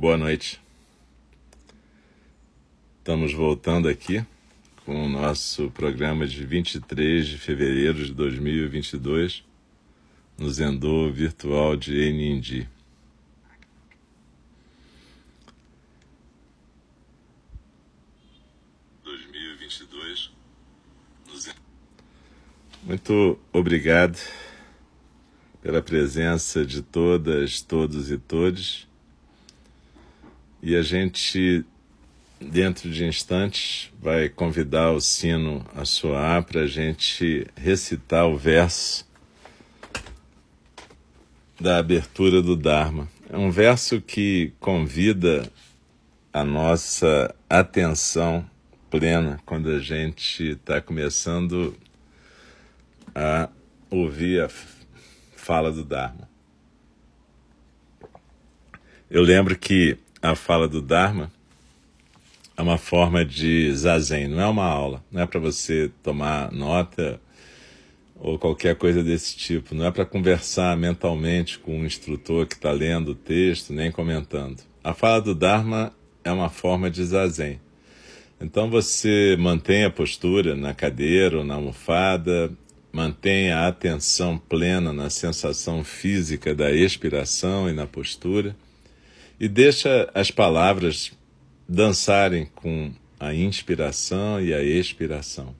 Boa noite. Estamos voltando aqui com o nosso programa de 23 de fevereiro de 2022 no Zendô virtual de Enindi. Muito obrigado pela presença de todas, todos e todes. E a gente, dentro de instantes, vai convidar o sino a soar para a gente recitar o verso da abertura do Dharma. É um verso que convida a nossa atenção plena quando a gente está começando a ouvir a fala do Dharma. Eu lembro que a fala do Dharma é uma forma de zazen, não é uma aula, não é para você tomar nota ou qualquer coisa desse tipo, não é para conversar mentalmente com um instrutor que está lendo o texto nem comentando. A fala do Dharma é uma forma de zazen. Então você mantém a postura na cadeira ou na almofada, Mantenha a atenção plena na sensação física da expiração e na postura e deixa as palavras dançarem com a inspiração e a expiração.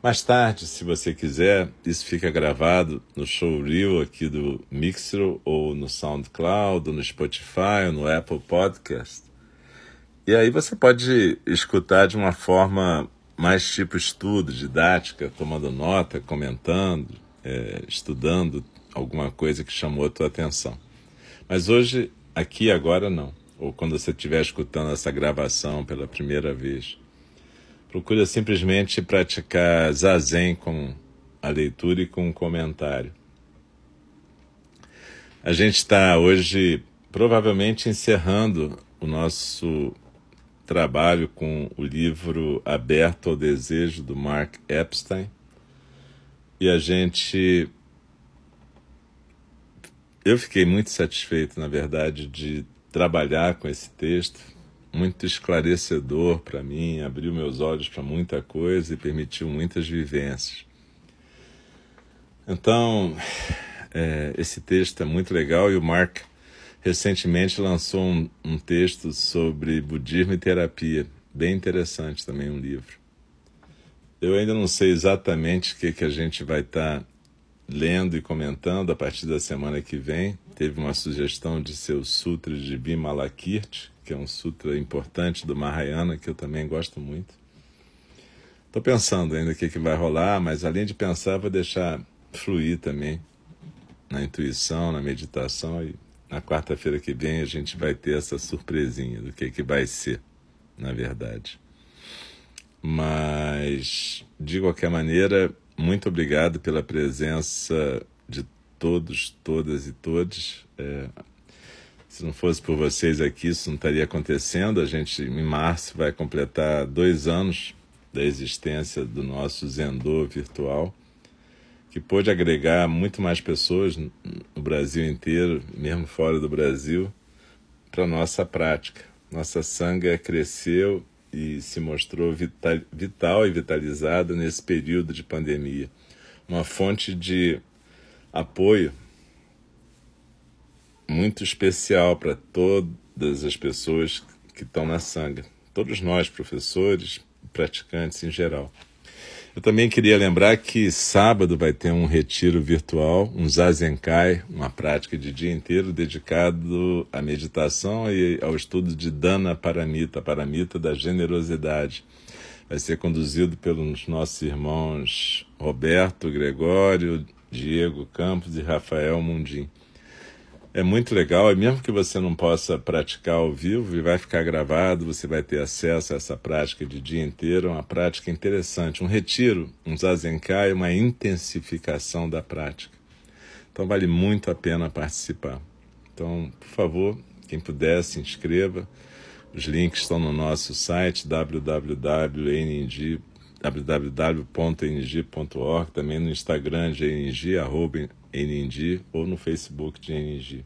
Mais tarde, se você quiser, isso fica gravado no showreel aqui do Mixer ou no SoundCloud, no Spotify ou no Apple Podcast. E aí você pode escutar de uma forma mais tipo estudo, didática, tomando nota, comentando, é, estudando alguma coisa que chamou a tua atenção. Mas hoje, aqui agora não. Ou quando você estiver escutando essa gravação pela primeira vez, procura simplesmente praticar zazen com a leitura e com o comentário. A gente está hoje provavelmente encerrando o nosso trabalho com o livro Aberto ao Desejo, do Mark Epstein. E a gente. Eu fiquei muito satisfeito, na verdade, de trabalhar com esse texto, muito esclarecedor para mim, abriu meus olhos para muita coisa e permitiu muitas vivências. Então, é, esse texto é muito legal e o Mark recentemente lançou um, um texto sobre budismo e terapia, bem interessante também um livro. Eu ainda não sei exatamente o que, que a gente vai estar tá lendo e comentando a partir da semana que vem. Teve uma sugestão de ser o Sutra de Bimalakirti, que é um sutra importante do Mahayana, que eu também gosto muito. Estou pensando ainda o que, que vai rolar, mas além de pensar, vou deixar fluir também na intuição, na meditação e na quarta-feira que vem a gente vai ter essa surpresinha do que, que vai ser, na verdade. Mas, de qualquer maneira, muito obrigado pela presença de todos, todas e todos. É, se não fosse por vocês aqui, isso não estaria acontecendo. A gente, em março, vai completar dois anos da existência do nosso Zendô virtual que pôde agregar muito mais pessoas no Brasil inteiro, mesmo fora do Brasil, para nossa prática. Nossa sanga cresceu e se mostrou vital, vital e vitalizada nesse período de pandemia. Uma fonte de apoio muito especial para todas as pessoas que estão na sanga. Todos nós, professores, praticantes em geral. Eu também queria lembrar que sábado vai ter um retiro virtual, um Zazenkai, uma prática de dia inteiro dedicado à meditação e ao estudo de Dana Paramita, Paramita da generosidade. Vai ser conduzido pelos nossos irmãos Roberto, Gregório, Diego Campos e Rafael Mundim é muito legal, e mesmo que você não possa praticar ao vivo, vai ficar gravado, você vai ter acesso a essa prática de dia inteiro, é uma prática interessante, um retiro, um zazenkai, uma intensificação da prática. Então vale muito a pena participar. Então, por favor, quem puder, se inscreva. Os links estão no nosso site www.ng www.ng.org, também no Instagram de arroba NNG ou no Facebook de NNG.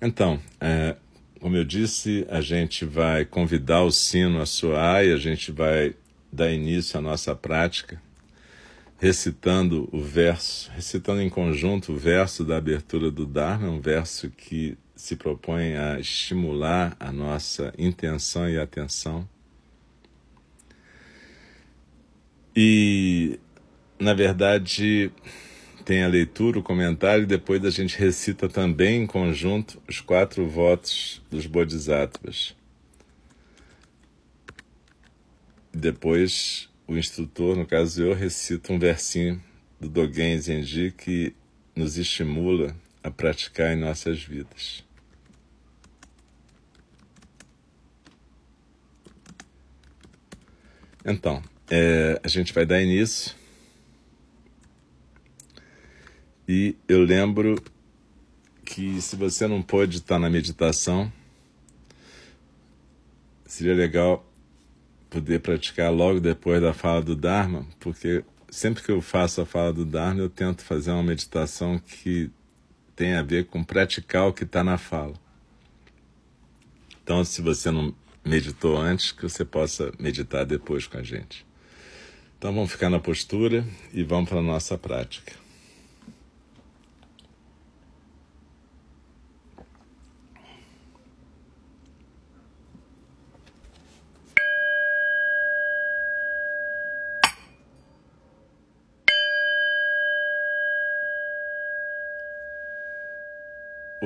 Então, é, como eu disse, a gente vai convidar o sino a soar e a gente vai dar início à nossa prática recitando o verso, recitando em conjunto o verso da abertura do Dharma, um verso que se propõe a estimular a nossa intenção e atenção. E, na verdade, tem a leitura, o comentário, e depois a gente recita também em conjunto os quatro votos dos Bodhisattvas. Depois o instrutor, no caso eu, recita um versinho do Dogen Zenji que nos estimula a praticar em nossas vidas. Então, é, a gente vai dar início. E eu lembro que se você não pôde estar na meditação, seria legal poder praticar logo depois da fala do Dharma, porque sempre que eu faço a fala do Dharma, eu tento fazer uma meditação que tem a ver com praticar o que está na fala. Então, se você não meditou antes, que você possa meditar depois com a gente. Então, vamos ficar na postura e vamos para a nossa prática.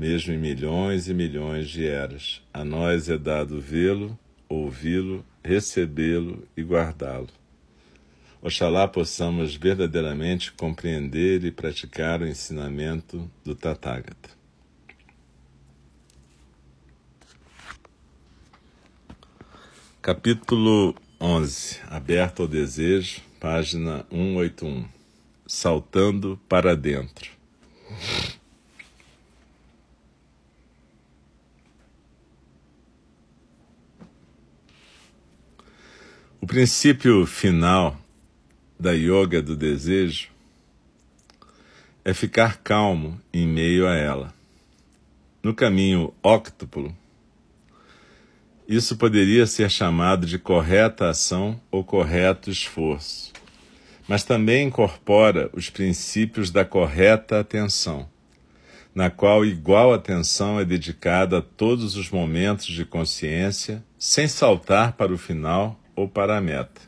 mesmo em milhões e milhões de eras. A nós é dado vê-lo, ouvi-lo, recebê-lo e guardá-lo. Oxalá possamos verdadeiramente compreender e praticar o ensinamento do Tathagata. Capítulo 11 Aberto ao Desejo, página 181 Saltando para Dentro. Princípio final da yoga do desejo é ficar calmo em meio a ela. No caminho óctuplo, isso poderia ser chamado de correta ação ou correto esforço, mas também incorpora os princípios da correta atenção, na qual igual atenção é dedicada a todos os momentos de consciência, sem saltar para o final ou para a meta.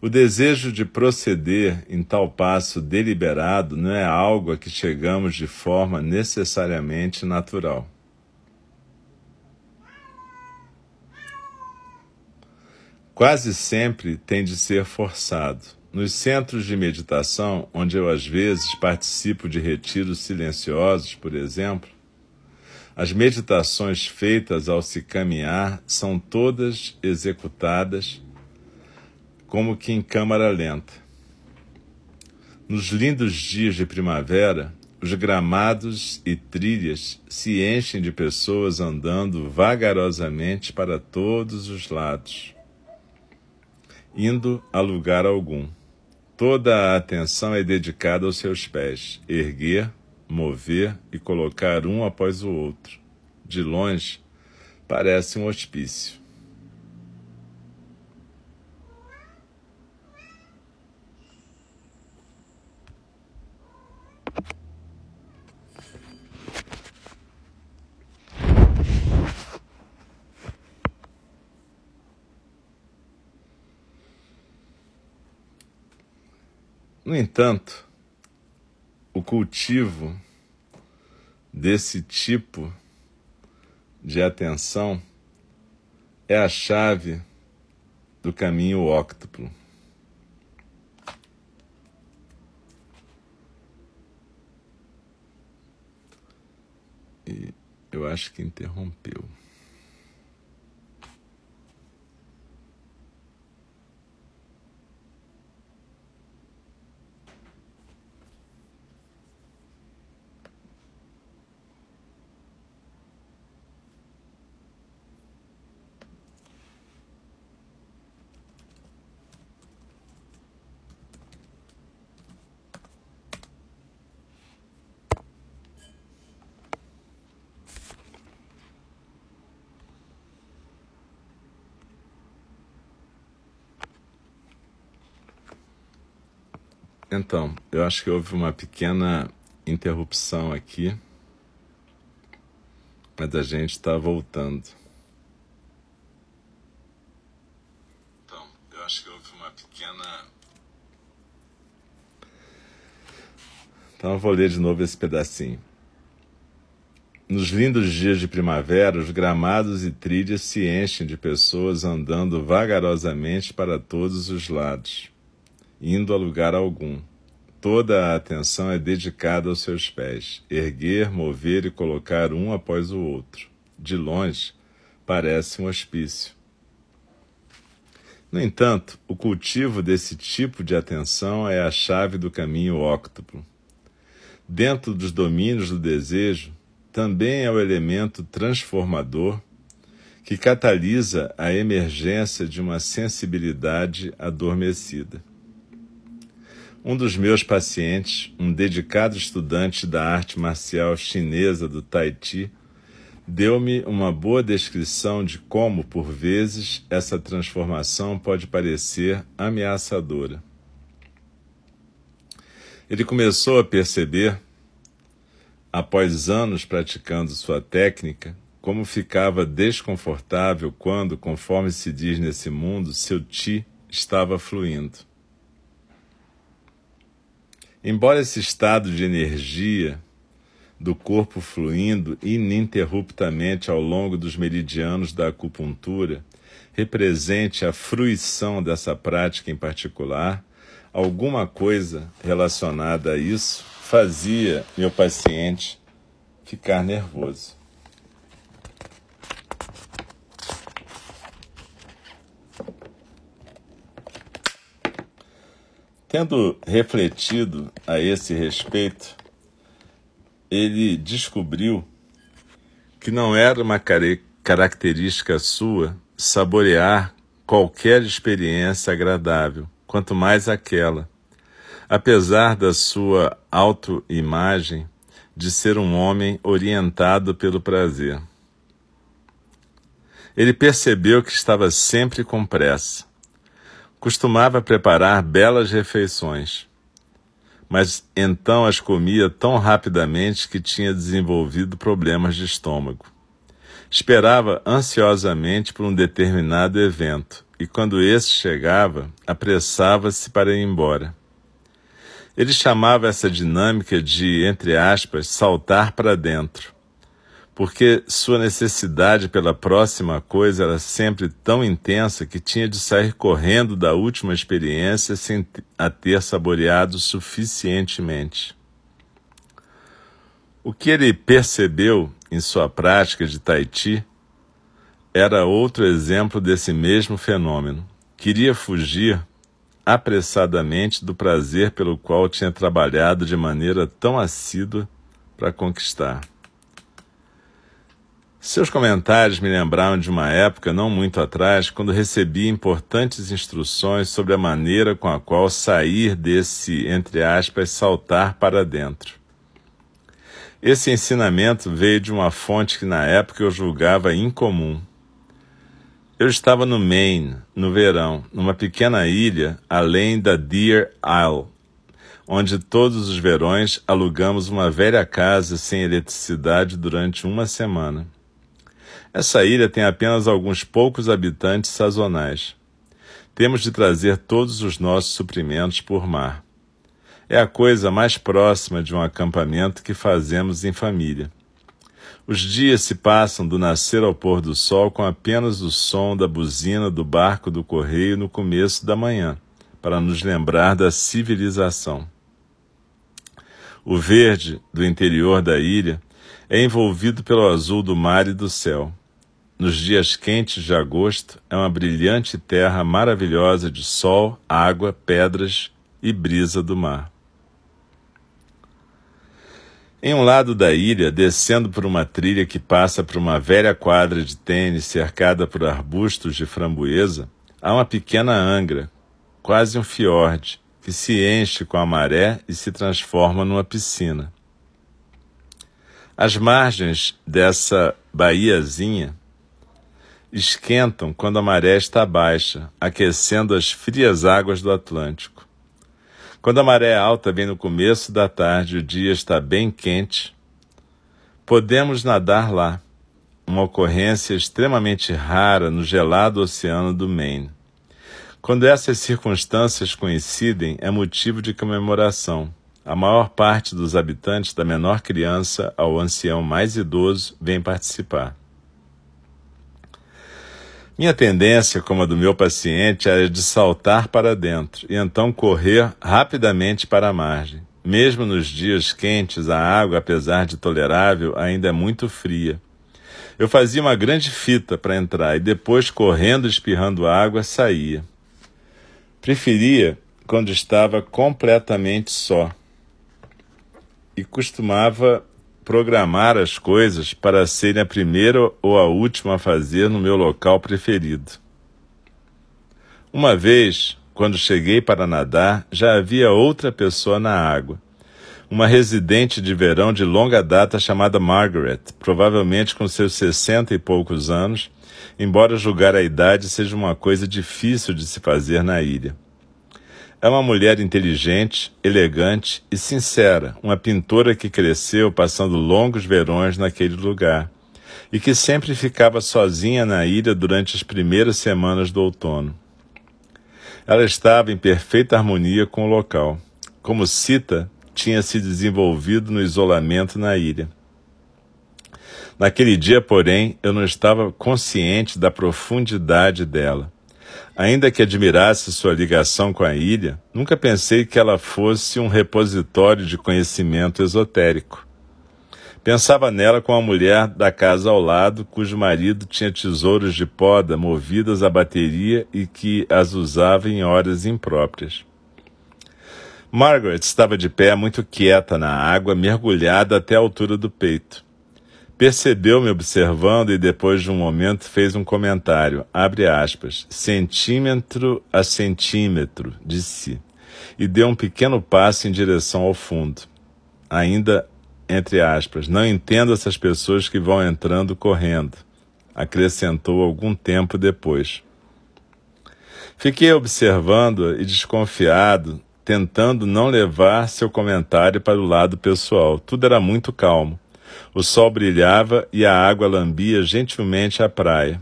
O desejo de proceder em tal passo deliberado não é algo a que chegamos de forma necessariamente natural. Quase sempre tem de ser forçado. Nos centros de meditação, onde eu às vezes participo de retiros silenciosos, por exemplo, as meditações feitas ao se caminhar são todas executadas como que em câmara lenta. Nos lindos dias de primavera, os gramados e trilhas se enchem de pessoas andando vagarosamente para todos os lados, indo a lugar algum. Toda a atenção é dedicada aos seus pés, erguer, mover e colocar um após o outro. De longe, parece um hospício. No entanto, o cultivo desse tipo de atenção é a chave do caminho óctuplo. E eu acho que interrompeu. Então, eu acho que houve uma pequena interrupção aqui, mas a gente está voltando. Então, eu acho que houve uma pequena. Então eu vou ler de novo esse pedacinho. Nos lindos dias de primavera, os gramados e trilhas se enchem de pessoas andando vagarosamente para todos os lados indo a lugar algum. Toda a atenção é dedicada aos seus pés, erguer, mover e colocar um após o outro. De longe, parece um hospício. No entanto, o cultivo desse tipo de atenção é a chave do caminho óctuplo. Dentro dos domínios do desejo, também é o elemento transformador que catalisa a emergência de uma sensibilidade adormecida. Um dos meus pacientes, um dedicado estudante da arte marcial chinesa do Tai Chi, deu-me uma boa descrição de como, por vezes, essa transformação pode parecer ameaçadora. Ele começou a perceber, após anos praticando sua técnica, como ficava desconfortável quando, conforme se diz nesse mundo, seu chi estava fluindo. Embora esse estado de energia do corpo fluindo ininterruptamente ao longo dos meridianos da acupuntura represente a fruição dessa prática em particular, alguma coisa relacionada a isso fazia meu paciente ficar nervoso. Tendo refletido a esse respeito, ele descobriu que não era uma característica sua saborear qualquer experiência agradável, quanto mais aquela, apesar da sua autoimagem de ser um homem orientado pelo prazer. Ele percebeu que estava sempre com pressa Costumava preparar belas refeições, mas então as comia tão rapidamente que tinha desenvolvido problemas de estômago. Esperava ansiosamente por um determinado evento e, quando esse chegava, apressava-se para ir embora. Ele chamava essa dinâmica de, entre aspas, saltar para dentro porque sua necessidade pela próxima coisa era sempre tão intensa que tinha de sair correndo da última experiência sem a ter saboreado suficientemente. O que ele percebeu em sua prática de Tahiti era outro exemplo desse mesmo fenômeno. Queria fugir apressadamente do prazer pelo qual tinha trabalhado de maneira tão assídua para conquistar. Seus comentários me lembraram de uma época não muito atrás, quando recebi importantes instruções sobre a maneira com a qual sair desse, entre aspas, saltar para dentro. Esse ensinamento veio de uma fonte que na época eu julgava incomum. Eu estava no Maine, no verão, numa pequena ilha além da Deer Isle, onde todos os verões alugamos uma velha casa sem eletricidade durante uma semana. Essa ilha tem apenas alguns poucos habitantes sazonais. Temos de trazer todos os nossos suprimentos por mar. É a coisa mais próxima de um acampamento que fazemos em família. Os dias se passam do nascer ao pôr do sol com apenas o som da buzina do barco do correio no começo da manhã, para nos lembrar da civilização. O verde do interior da ilha é envolvido pelo azul do mar e do céu. Nos dias quentes de agosto, é uma brilhante terra maravilhosa de sol, água, pedras e brisa do mar. Em um lado da ilha, descendo por uma trilha que passa por uma velha quadra de tênis cercada por arbustos de framboesa, há uma pequena angra, quase um fiord, que se enche com a maré e se transforma numa piscina. As margens dessa baiazinha esquentam quando a maré está baixa, aquecendo as frias águas do Atlântico. Quando a maré alta vem no começo da tarde o dia está bem quente, podemos nadar lá, uma ocorrência extremamente rara no gelado oceano do Maine. Quando essas circunstâncias coincidem, é motivo de comemoração. A maior parte dos habitantes, da menor criança ao ancião mais idoso, vem participar. Minha tendência, como a do meu paciente, era de saltar para dentro e então correr rapidamente para a margem. Mesmo nos dias quentes, a água, apesar de tolerável, ainda é muito fria. Eu fazia uma grande fita para entrar e depois, correndo espirrando água, saía. Preferia quando estava completamente só e costumava programar as coisas para serem a primeira ou a última a fazer no meu local preferido. Uma vez, quando cheguei para nadar, já havia outra pessoa na água. Uma residente de verão de longa data chamada Margaret, provavelmente com seus sessenta e poucos anos, embora julgar a idade seja uma coisa difícil de se fazer na ilha. É uma mulher inteligente, elegante e sincera, uma pintora que cresceu passando longos verões naquele lugar e que sempre ficava sozinha na ilha durante as primeiras semanas do outono. Ela estava em perfeita harmonia com o local, como Cita tinha se desenvolvido no isolamento na ilha. Naquele dia, porém, eu não estava consciente da profundidade dela. Ainda que admirasse sua ligação com a ilha, nunca pensei que ela fosse um repositório de conhecimento esotérico. Pensava nela como a mulher da casa ao lado, cujo marido tinha tesouros de poda movidas à bateria e que as usava em horas impróprias. Margaret estava de pé, muito quieta na água, mergulhada até a altura do peito. Percebeu-me observando e depois de um momento fez um comentário, abre aspas, centímetro a centímetro, disse, e deu um pequeno passo em direção ao fundo. Ainda, entre aspas, não entendo essas pessoas que vão entrando correndo, acrescentou algum tempo depois. Fiquei observando e desconfiado, tentando não levar seu comentário para o lado pessoal. Tudo era muito calmo. O sol brilhava e a água lambia gentilmente a praia.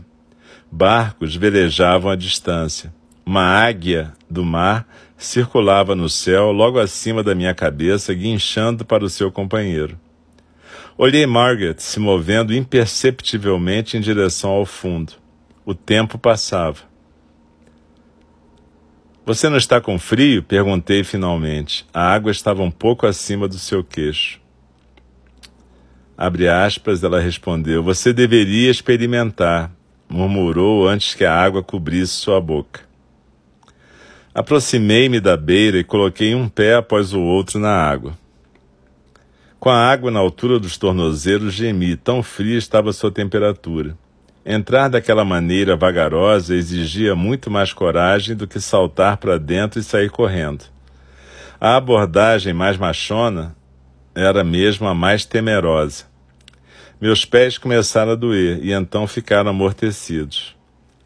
Barcos velejavam à distância. Uma águia do mar circulava no céu logo acima da minha cabeça, guinchando para o seu companheiro. Olhei Margaret se movendo imperceptivelmente em direção ao fundo. O tempo passava. Você não está com frio? perguntei finalmente. A água estava um pouco acima do seu queixo. Abre aspas, ela respondeu: Você deveria experimentar, murmurou antes que a água cobrisse sua boca. Aproximei-me da beira e coloquei um pé após o outro na água. Com a água na altura dos tornozelos, gemi, tão fria estava sua temperatura. Entrar daquela maneira vagarosa exigia muito mais coragem do que saltar para dentro e sair correndo. A abordagem mais machona era mesmo a mais temerosa. Meus pés começaram a doer e então ficaram amortecidos.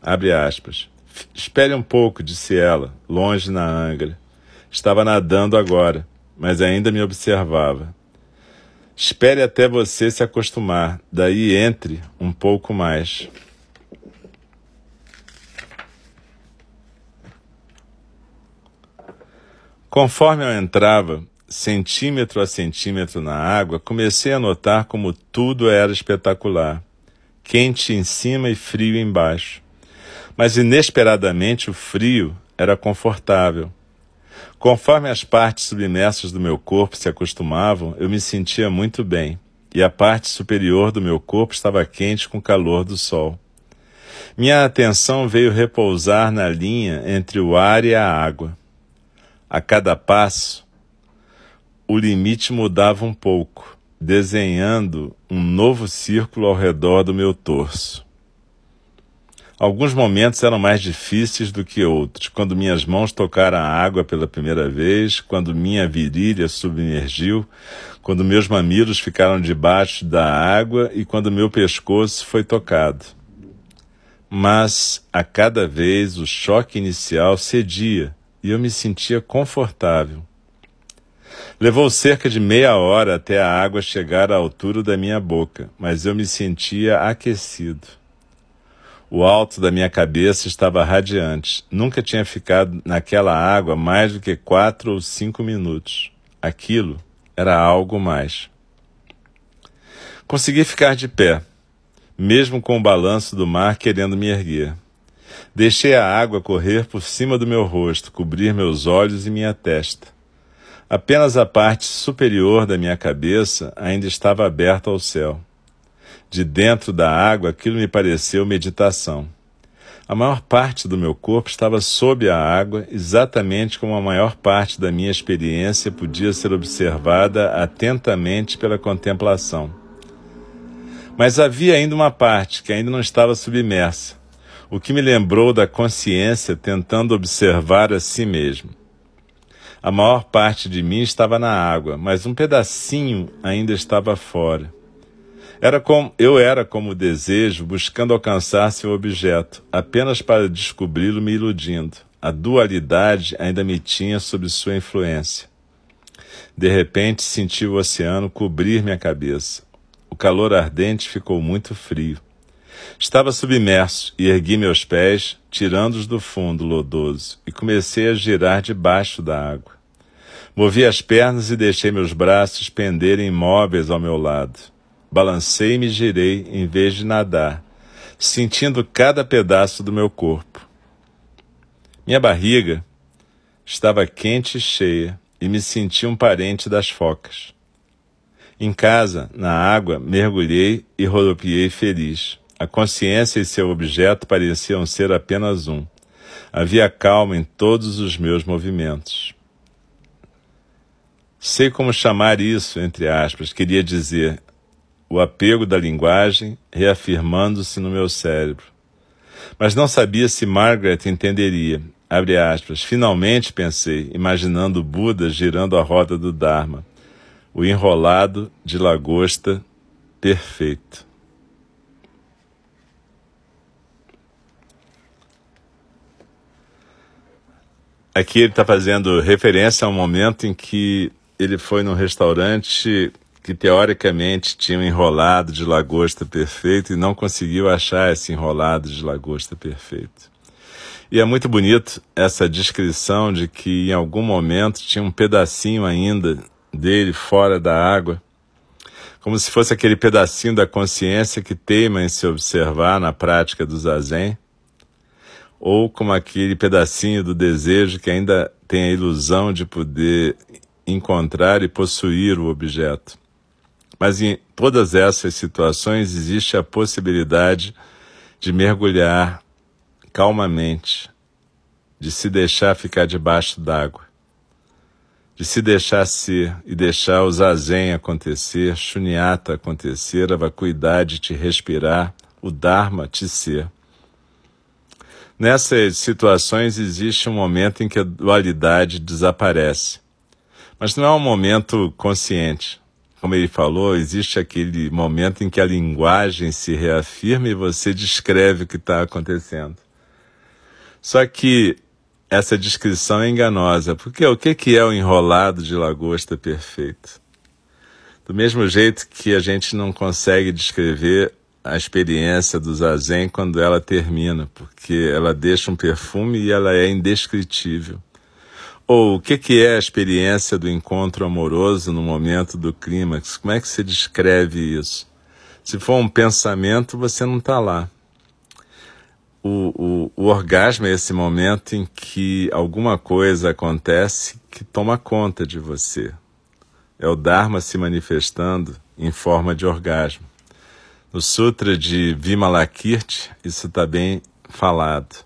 Abre aspas. Espere um pouco, disse ela, longe na angra. Estava nadando agora, mas ainda me observava. Espere até você se acostumar, daí entre um pouco mais. Conforme eu entrava, centímetro a centímetro na água, comecei a notar como tudo era espetacular. Quente em cima e frio embaixo. Mas inesperadamente o frio era confortável. Conforme as partes submersas do meu corpo se acostumavam, eu me sentia muito bem, e a parte superior do meu corpo estava quente com o calor do sol. Minha atenção veio repousar na linha entre o ar e a água. A cada passo, o limite mudava um pouco, desenhando um novo círculo ao redor do meu torso. Alguns momentos eram mais difíceis do que outros, quando minhas mãos tocaram a água pela primeira vez, quando minha virilha submergiu, quando meus mamilos ficaram debaixo da água e quando meu pescoço foi tocado. Mas a cada vez o choque inicial cedia e eu me sentia confortável. Levou cerca de meia hora até a água chegar à altura da minha boca, mas eu me sentia aquecido. O alto da minha cabeça estava radiante. Nunca tinha ficado naquela água mais do que quatro ou cinco minutos. Aquilo era algo mais. Consegui ficar de pé, mesmo com o balanço do mar querendo me erguer. Deixei a água correr por cima do meu rosto, cobrir meus olhos e minha testa. Apenas a parte superior da minha cabeça ainda estava aberta ao céu. De dentro da água, aquilo me pareceu meditação. A maior parte do meu corpo estava sob a água, exatamente como a maior parte da minha experiência podia ser observada atentamente pela contemplação. Mas havia ainda uma parte que ainda não estava submersa, o que me lembrou da consciência tentando observar a si mesmo. A maior parte de mim estava na água, mas um pedacinho ainda estava fora. Era como, eu era como o desejo buscando alcançar seu objeto, apenas para descobri-lo me iludindo. A dualidade ainda me tinha sob sua influência. De repente senti o oceano cobrir minha cabeça. O calor ardente ficou muito frio. Estava submerso e ergui meus pés, tirando-os do fundo lodoso, e comecei a girar debaixo da água. Movi as pernas e deixei meus braços penderem imóveis ao meu lado. Balancei e girei em vez de nadar, sentindo cada pedaço do meu corpo. Minha barriga estava quente e cheia e me senti um parente das focas. Em casa, na água, mergulhei e rodopiei feliz. A consciência e seu objeto pareciam ser apenas um. Havia calma em todos os meus movimentos. Sei como chamar isso, entre aspas, queria dizer, o apego da linguagem reafirmando-se no meu cérebro. Mas não sabia se Margaret entenderia. Abre aspas. Finalmente pensei, imaginando Buda girando a roda do Dharma. O enrolado de lagosta perfeito. Aqui ele está fazendo referência a um momento em que ele foi num restaurante que teoricamente tinha um enrolado de lagosta perfeito e não conseguiu achar esse enrolado de lagosta perfeito. E é muito bonito essa descrição de que em algum momento tinha um pedacinho ainda dele fora da água, como se fosse aquele pedacinho da consciência que teima em se observar na prática do zazen, ou como aquele pedacinho do desejo que ainda tem a ilusão de poder encontrar e possuir o objeto. Mas em todas essas situações existe a possibilidade de mergulhar calmamente, de se deixar ficar debaixo d'água, de se deixar ser e deixar o zazen acontecer, shunyata acontecer, a vacuidade te respirar, o dharma te ser. Nessas situações existe um momento em que a dualidade desaparece. Mas não é um momento consciente, como ele falou, existe aquele momento em que a linguagem se reafirma e você descreve o que está acontecendo. Só que essa descrição é enganosa, porque o que é o enrolado de lagosta perfeito? Do mesmo jeito que a gente não consegue descrever a experiência do zazen quando ela termina, porque ela deixa um perfume e ela é indescritível. Ou o que, que é a experiência do encontro amoroso no momento do clímax? Como é que se descreve isso? Se for um pensamento, você não está lá. O, o, o, orgasmo é esse momento em que alguma coisa acontece que toma conta de você. É o Dharma se manifestando em forma de orgasmo. No Sutra de Vimalakirti, isso está bem falado.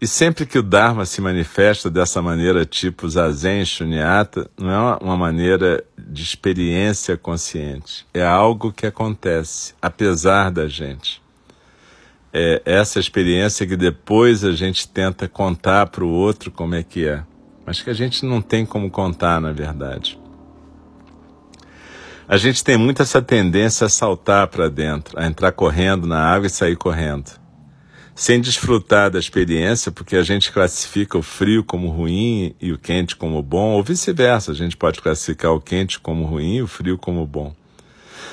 E sempre que o Dharma se manifesta dessa maneira, tipo Zazen, Shunyata, não é uma maneira de experiência consciente. É algo que acontece, apesar da gente. É essa experiência que depois a gente tenta contar para o outro como é que é, mas que a gente não tem como contar, na verdade. A gente tem muito essa tendência a saltar para dentro, a entrar correndo na água e sair correndo sem desfrutar da experiência, porque a gente classifica o frio como ruim e o quente como bom, ou vice-versa, a gente pode classificar o quente como ruim e o frio como bom.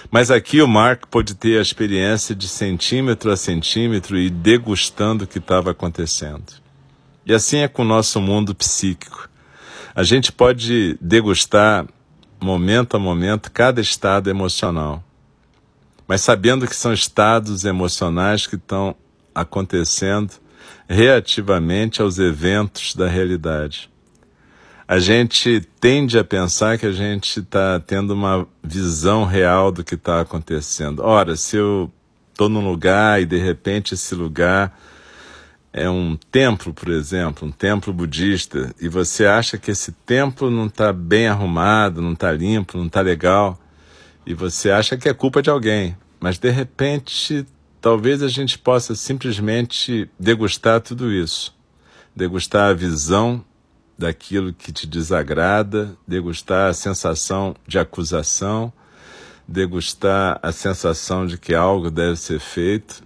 Mas aqui o Mark pôde ter a experiência de centímetro a centímetro e degustando o que estava acontecendo. E assim é com o nosso mundo psíquico. A gente pode degustar momento a momento cada estado emocional, mas sabendo que são estados emocionais que estão acontecendo reativamente aos eventos da realidade. A gente tende a pensar que a gente está tendo uma visão real do que está acontecendo. Ora, se eu estou num lugar e de repente esse lugar é um templo, por exemplo, um templo budista, e você acha que esse templo não está bem arrumado, não está limpo, não está legal, e você acha que é culpa de alguém, mas de repente talvez a gente possa simplesmente degustar tudo isso. Degustar a visão daquilo que te desagrada, degustar a sensação de acusação, degustar a sensação de que algo deve ser feito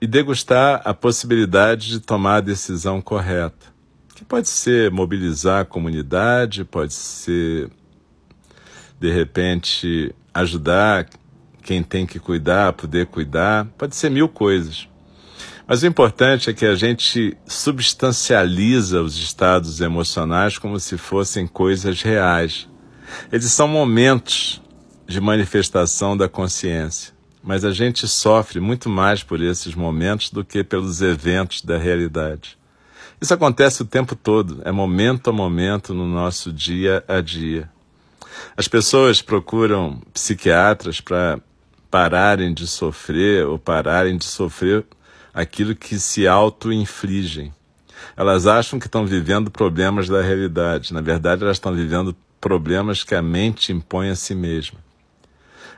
e degustar a possibilidade de tomar a decisão correta, que pode ser mobilizar a comunidade, pode ser de repente ajudar quem tem que cuidar, poder cuidar, pode ser mil coisas. Mas o importante é que a gente substancializa os estados emocionais como se fossem coisas reais. Eles são momentos de manifestação da consciência, mas a gente sofre muito mais por esses momentos do que pelos eventos da realidade. Isso acontece o tempo todo, é momento a momento no nosso dia a dia. As pessoas procuram psiquiatras para pararem de sofrer ou pararem de sofrer aquilo que se auto-infligem. Elas acham que estão vivendo problemas da realidade. Na verdade, elas estão vivendo problemas que a mente impõe a si mesma.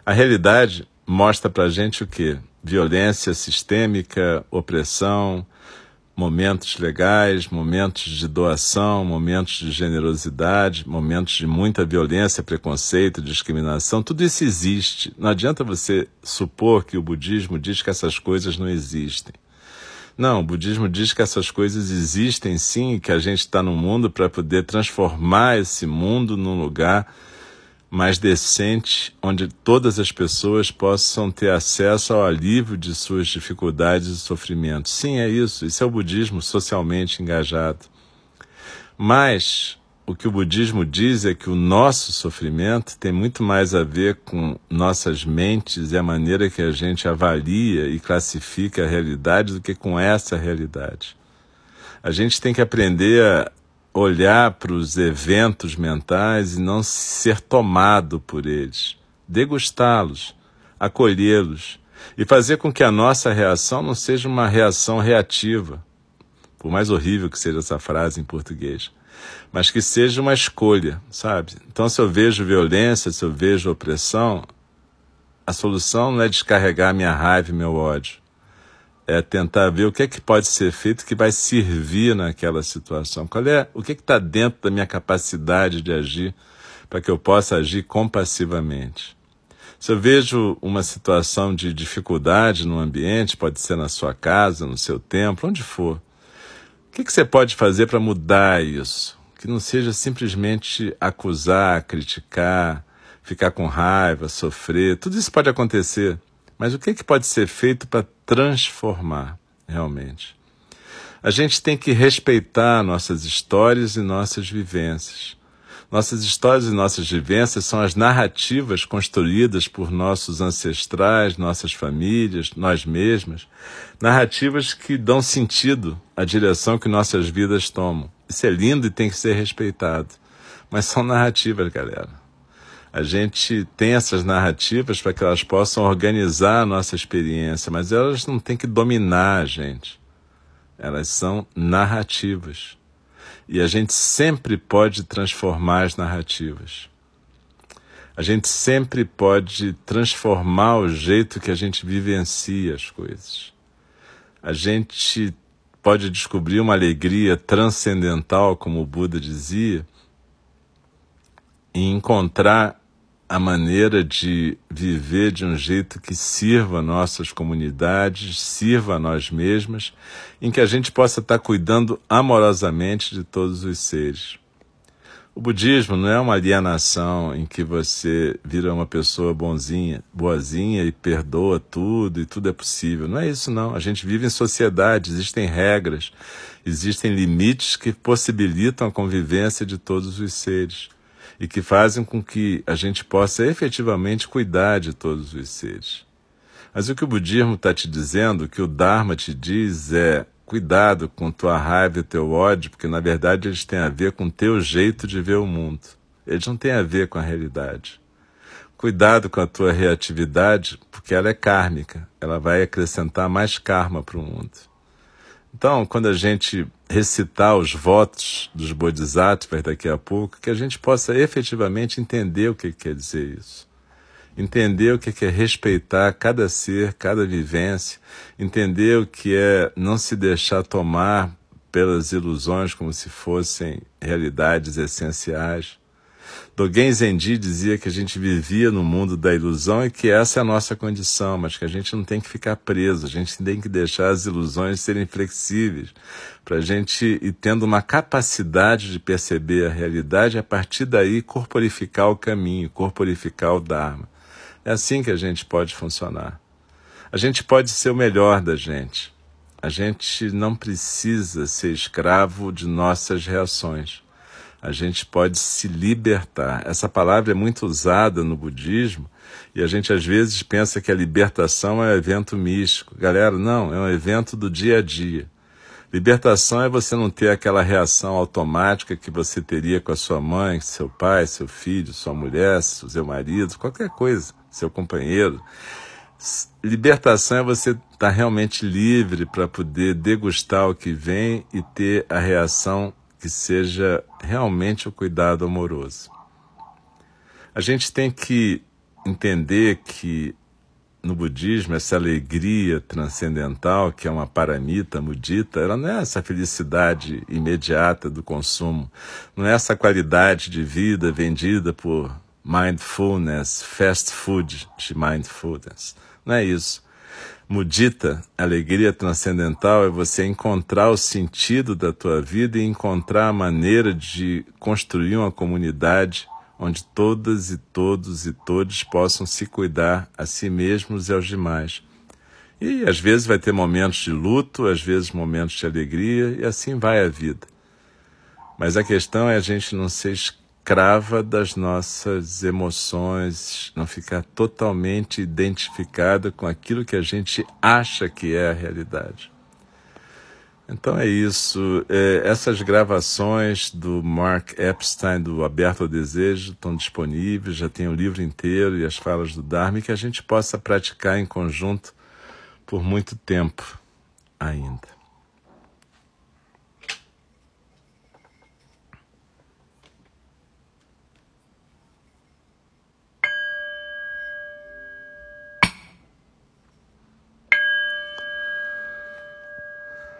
A realidade mostra para gente o que? Violência sistêmica, opressão, momentos legais, momentos de doação, momentos de generosidade, momentos de muita violência, preconceito, discriminação, tudo isso existe. Não adianta você supor que o budismo diz que essas coisas não existem. Não, o budismo diz que essas coisas existem sim que a gente está no mundo para poder transformar esse mundo num lugar mais decente, onde todas as pessoas possam ter acesso ao alívio de suas dificuldades e sofrimentos. Sim, é isso. Isso é o budismo socialmente engajado. Mas o que o budismo diz é que o nosso sofrimento tem muito mais a ver com nossas mentes e a maneira que a gente avalia e classifica a realidade do que com essa realidade. A gente tem que aprender a olhar para os eventos mentais e não ser tomado por eles, degustá-los, acolhê-los e fazer com que a nossa reação não seja uma reação reativa, por mais horrível que seja essa frase em português, mas que seja uma escolha, sabe? Então, se eu vejo violência, se eu vejo opressão, a solução não é descarregar minha raiva e meu ódio é tentar ver o que é que pode ser feito que vai servir naquela situação. Qual é o que é está dentro da minha capacidade de agir para que eu possa agir compassivamente. Se eu vejo uma situação de dificuldade no ambiente, pode ser na sua casa, no seu templo, onde for, o que, que você pode fazer para mudar isso? Que não seja simplesmente acusar, criticar, ficar com raiva, sofrer. Tudo isso pode acontecer. Mas o que, que pode ser feito para transformar realmente? A gente tem que respeitar nossas histórias e nossas vivências. Nossas histórias e nossas vivências são as narrativas construídas por nossos ancestrais, nossas famílias, nós mesmos, narrativas que dão sentido à direção que nossas vidas tomam. Isso é lindo e tem que ser respeitado. Mas são narrativas, galera. A gente tem essas narrativas para que elas possam organizar a nossa experiência, mas elas não têm que dominar a gente. Elas são narrativas. E a gente sempre pode transformar as narrativas. A gente sempre pode transformar o jeito que a gente vivencia as coisas. A gente pode descobrir uma alegria transcendental, como o Buda dizia, e encontrar a maneira de viver de um jeito que sirva nossas comunidades, sirva a nós mesmos, em que a gente possa estar cuidando amorosamente de todos os seres. O budismo não é uma alienação em que você vira uma pessoa bonzinha, boazinha e perdoa tudo e tudo é possível. Não é isso não. A gente vive em sociedade, existem regras, existem limites que possibilitam a convivência de todos os seres e que fazem com que a gente possa efetivamente cuidar de todos os seres. Mas o que o budismo está te dizendo, o que o Dharma te diz é cuidado com tua raiva e teu ódio, porque na verdade eles têm a ver com teu jeito de ver o mundo. Eles não têm a ver com a realidade. Cuidado com a tua reatividade, porque ela é kármica, ela vai acrescentar mais karma para o mundo. Então, quando a gente recitar os votos dos Bodhisattvas daqui a pouco, que a gente possa efetivamente entender o que quer dizer isso. Entender o que é respeitar cada ser, cada vivência, entender o que é não se deixar tomar pelas ilusões como se fossem realidades essenciais Dogen Zenji dizia que a gente vivia no mundo da ilusão e que essa é a nossa condição, mas que a gente não tem que ficar preso, a gente tem que deixar as ilusões serem flexíveis, para a gente ir tendo uma capacidade de perceber a realidade e a partir daí corporificar o caminho, corporificar o Dharma. É assim que a gente pode funcionar. A gente pode ser o melhor da gente. A gente não precisa ser escravo de nossas reações a gente pode se libertar. Essa palavra é muito usada no budismo e a gente às vezes pensa que a libertação é um evento místico. Galera, não, é um evento do dia a dia. Libertação é você não ter aquela reação automática que você teria com a sua mãe, seu pai, seu filho, sua mulher, seu marido, qualquer coisa, seu companheiro. Libertação é você estar tá realmente livre para poder degustar o que vem e ter a reação que seja realmente o cuidado amoroso. A gente tem que entender que no budismo essa alegria transcendental, que é uma paramita mudita, ela não é essa felicidade imediata do consumo, não é essa qualidade de vida vendida por mindfulness, fast food de mindfulness. Não é isso. Mudita, alegria transcendental, é você encontrar o sentido da tua vida e encontrar a maneira de construir uma comunidade onde todas e todos e todos possam se cuidar a si mesmos e aos demais. E às vezes vai ter momentos de luto, às vezes momentos de alegria, e assim vai a vida. Mas a questão é a gente não ser escrava das nossas emoções, não ficar totalmente identificada com aquilo que a gente acha que é a realidade. Então é isso. É, essas gravações do Mark Epstein, do Aberto ao Desejo, estão disponíveis, já tem o livro inteiro e as falas do Dharma, que a gente possa praticar em conjunto por muito tempo ainda.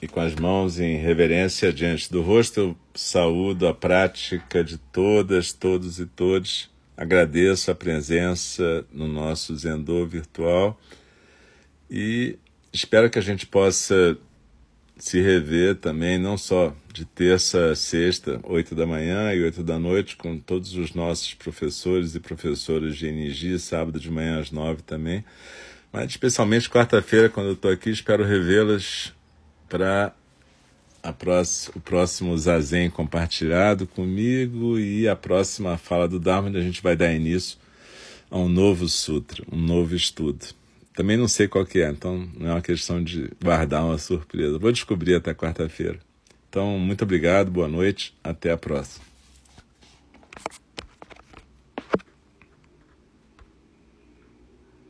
E com as mãos em reverência diante do rosto, eu saúdo a prática de todas, todos e todos. Agradeço a presença no nosso Zendô virtual e espero que a gente possa se rever também, não só de terça a sexta, oito da manhã e oito da noite, com todos os nossos professores e professoras de energia, sábado de manhã às nove também, mas especialmente quarta-feira, quando eu estou aqui, espero revê-las para o próximo Zazen compartilhado comigo e a próxima fala do Dharma, a gente vai dar início a um novo sutra, um novo estudo. Também não sei qual que é, então não é uma questão de guardar uma surpresa. Vou descobrir até quarta-feira. Então, muito obrigado, boa noite, até a próxima.